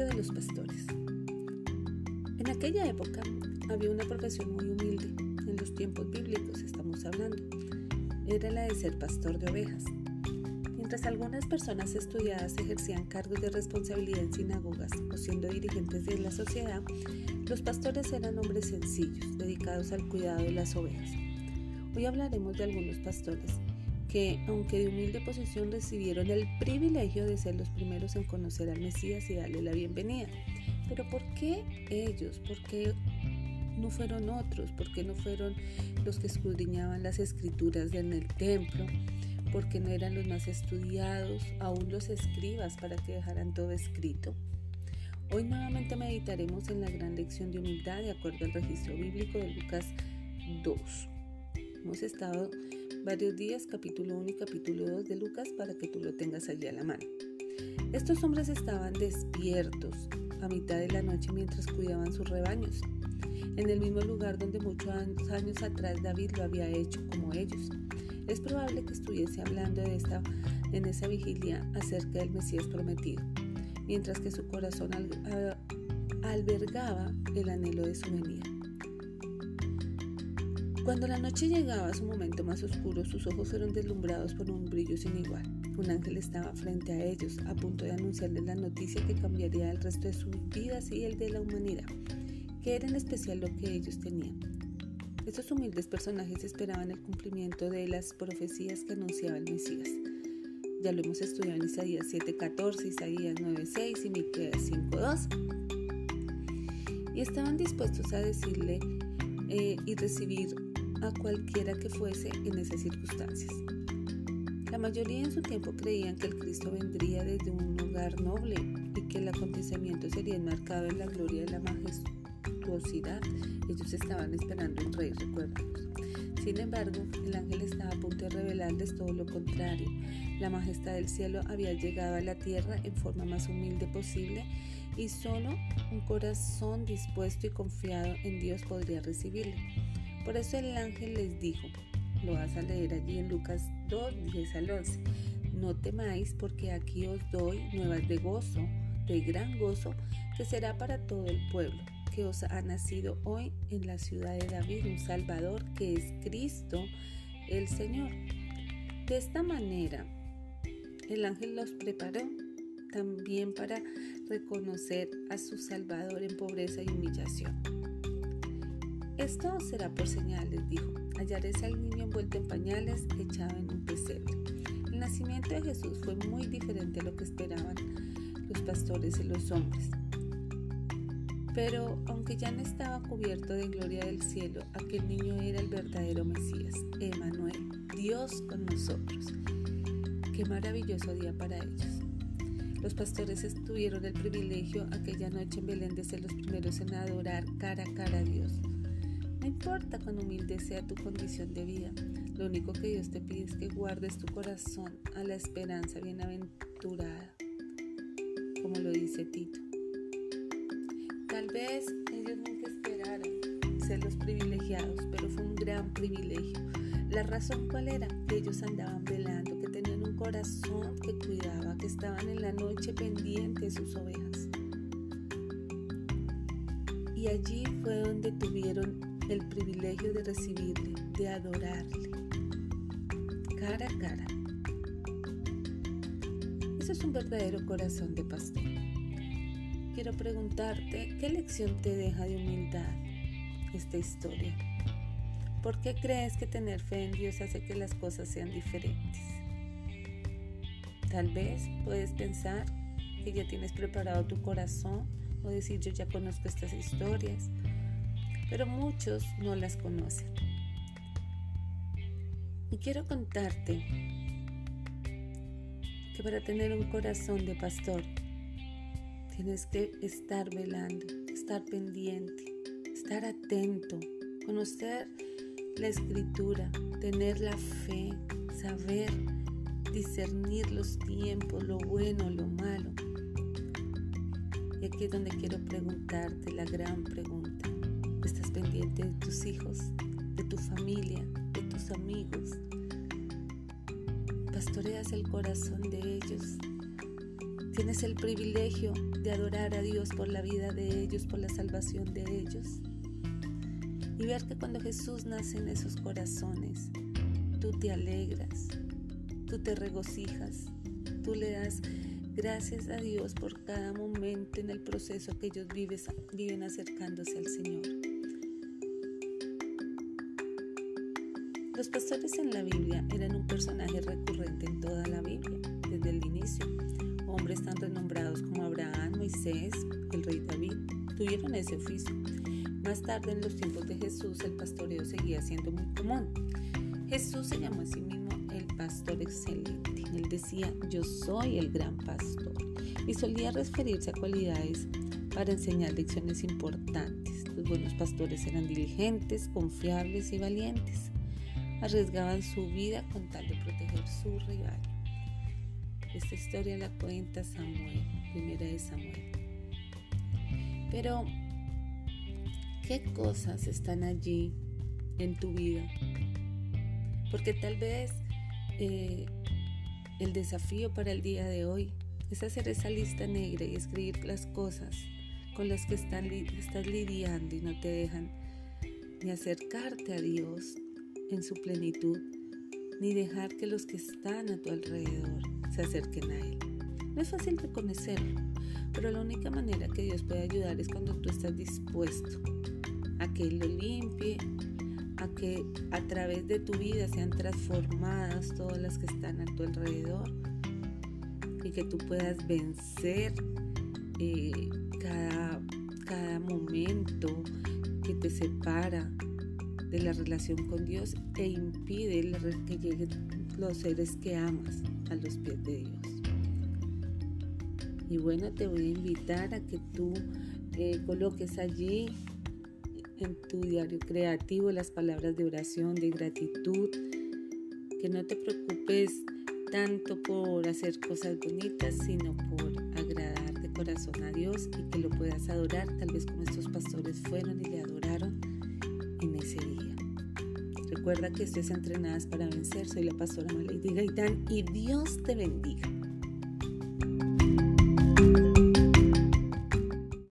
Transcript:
de los pastores. En aquella época había una profesión muy humilde, en los tiempos bíblicos estamos hablando. Era la de ser pastor de ovejas. Mientras algunas personas estudiadas ejercían cargos de responsabilidad en sinagogas o siendo dirigentes de la sociedad, los pastores eran hombres sencillos, dedicados al cuidado de las ovejas. Hoy hablaremos de algunos pastores que, aunque de humilde posición, recibieron el privilegio de ser los primeros en conocer al Mesías y darle la bienvenida. Pero ¿por qué ellos? ¿Por qué no fueron otros? ¿Por qué no fueron los que escudriñaban las escrituras en el templo? ¿Por qué no eran los más estudiados, aún los escribas, para que dejaran todo escrito? Hoy nuevamente meditaremos en la gran lección de humildad de acuerdo al registro bíblico de Lucas 2. Hemos estado varios días, capítulo 1 y capítulo 2 de Lucas, para que tú lo tengas allí a la mano. Estos hombres estaban despiertos a mitad de la noche mientras cuidaban sus rebaños, en el mismo lugar donde muchos años atrás David lo había hecho como ellos. Es probable que estuviese hablando de en esa vigilia acerca del Mesías prometido, mientras que su corazón albergaba el anhelo de su venida. Cuando la noche llegaba a su momento más oscuro, sus ojos fueron deslumbrados por un brillo sin igual. Un ángel estaba frente a ellos, a punto de anunciarles la noticia que cambiaría el resto de sus vidas y el de la humanidad, que era en especial lo que ellos tenían. Estos humildes personajes esperaban el cumplimiento de las profecías que anunciaba el Mesías. Ya lo hemos estudiado en Isaías 7:14, Isaías 9:6 y Miqueas 5:2. Y estaban dispuestos a decirle eh, y recibir a cualquiera que fuese en esas circunstancias. La mayoría en su tiempo creían que el Cristo vendría desde un lugar noble y que el acontecimiento sería enmarcado en la gloria de la majestuosidad. Ellos estaban esperando un rey, recuérdanos. Sin embargo, el ángel estaba a punto de revelarles todo lo contrario. La majestad del cielo había llegado a la tierra en forma más humilde posible y solo un corazón dispuesto y confiado en Dios podría recibirle. Por eso el ángel les dijo, lo vas a leer allí en Lucas 2, 10 al 11, no temáis porque aquí os doy nuevas de gozo, de gran gozo, que será para todo el pueblo, que os ha nacido hoy en la ciudad de David un Salvador, que es Cristo el Señor. De esta manera, el ángel los preparó también para reconocer a su Salvador en pobreza y humillación. Esto será por señal, les dijo. Hallaréis al niño envuelto en pañales, echado en un pesebre. El nacimiento de Jesús fue muy diferente a lo que esperaban los pastores y los hombres. Pero aunque ya no estaba cubierto de gloria del cielo, aquel niño era el verdadero Mesías, Emanuel, Dios con nosotros. Qué maravilloso día para ellos. Los pastores tuvieron el privilegio aquella noche en Belén de ser los primeros en adorar cara a cara a Dios. No importa cuán humilde sea tu condición de vida, lo único que Dios te pide es que guardes tu corazón a la esperanza bienaventurada, como lo dice Tito. Tal vez ellos nunca esperaron ser los privilegiados, pero fue un gran privilegio. La razón cuál era? Que ellos andaban velando, que tenían un corazón que cuidaba, que estaban en la noche pendientes de sus ovejas. Y allí fue donde tuvieron el privilegio de recibirle, de adorarle, cara a cara. Ese es un verdadero corazón de pastor. Quiero preguntarte, ¿qué lección te deja de humildad esta historia? ¿Por qué crees que tener fe en Dios hace que las cosas sean diferentes? Tal vez puedes pensar que ya tienes preparado tu corazón o decir yo ya conozco estas historias pero muchos no las conocen. Y quiero contarte que para tener un corazón de pastor tienes que estar velando, estar pendiente, estar atento, conocer la escritura, tener la fe, saber discernir los tiempos, lo bueno, lo malo. Y aquí es donde quiero preguntarte la gran pregunta pendiente de tus hijos, de tu familia, de tus amigos. Pastoreas el corazón de ellos. Tienes el privilegio de adorar a Dios por la vida de ellos, por la salvación de ellos. Y ver que cuando Jesús nace en esos corazones, tú te alegras, tú te regocijas, tú le das gracias a Dios por cada momento en el proceso que ellos viven acercándose al Señor. Los pastores en la Biblia eran un personaje recurrente en toda la Biblia, desde el inicio hombres tan renombrados como Abraham, Moisés, el rey David, tuvieron ese oficio. Más tarde, en los tiempos de Jesús, el pastoreo seguía siendo muy común. Jesús se llamó a sí mismo el pastor excelente. Él decía, yo soy el gran pastor. Y solía referirse a cualidades para enseñar lecciones importantes. Los buenos pastores eran diligentes, confiables y valientes. Arriesgaban su vida con tal de proteger su rebaño. Esta historia la cuenta Samuel, primera de Samuel. Pero, ¿qué cosas están allí en tu vida? Porque tal vez eh, el desafío para el día de hoy es hacer esa lista negra y escribir las cosas con las que estás lidiando y no te dejan ni acercarte a Dios en su plenitud, ni dejar que los que están a tu alrededor se acerquen a Él. No es fácil reconocerlo, pero la única manera que Dios puede ayudar es cuando tú estás dispuesto a que Él lo limpie, a que a través de tu vida sean transformadas todas las que están a tu alrededor y que tú puedas vencer eh, cada, cada momento que te separa de la relación con Dios e impide que lleguen los seres que amas a los pies de Dios. Y bueno, te voy a invitar a que tú eh, coloques allí en tu diario creativo las palabras de oración, de gratitud, que no te preocupes tanto por hacer cosas bonitas, sino por agradar de corazón a Dios y que lo puedas adorar, tal vez como estos pastores fueron y le adoraron Recuerda que estés entrenadas para vencer. Soy la pastora Malady Gaitán y Dios te bendiga.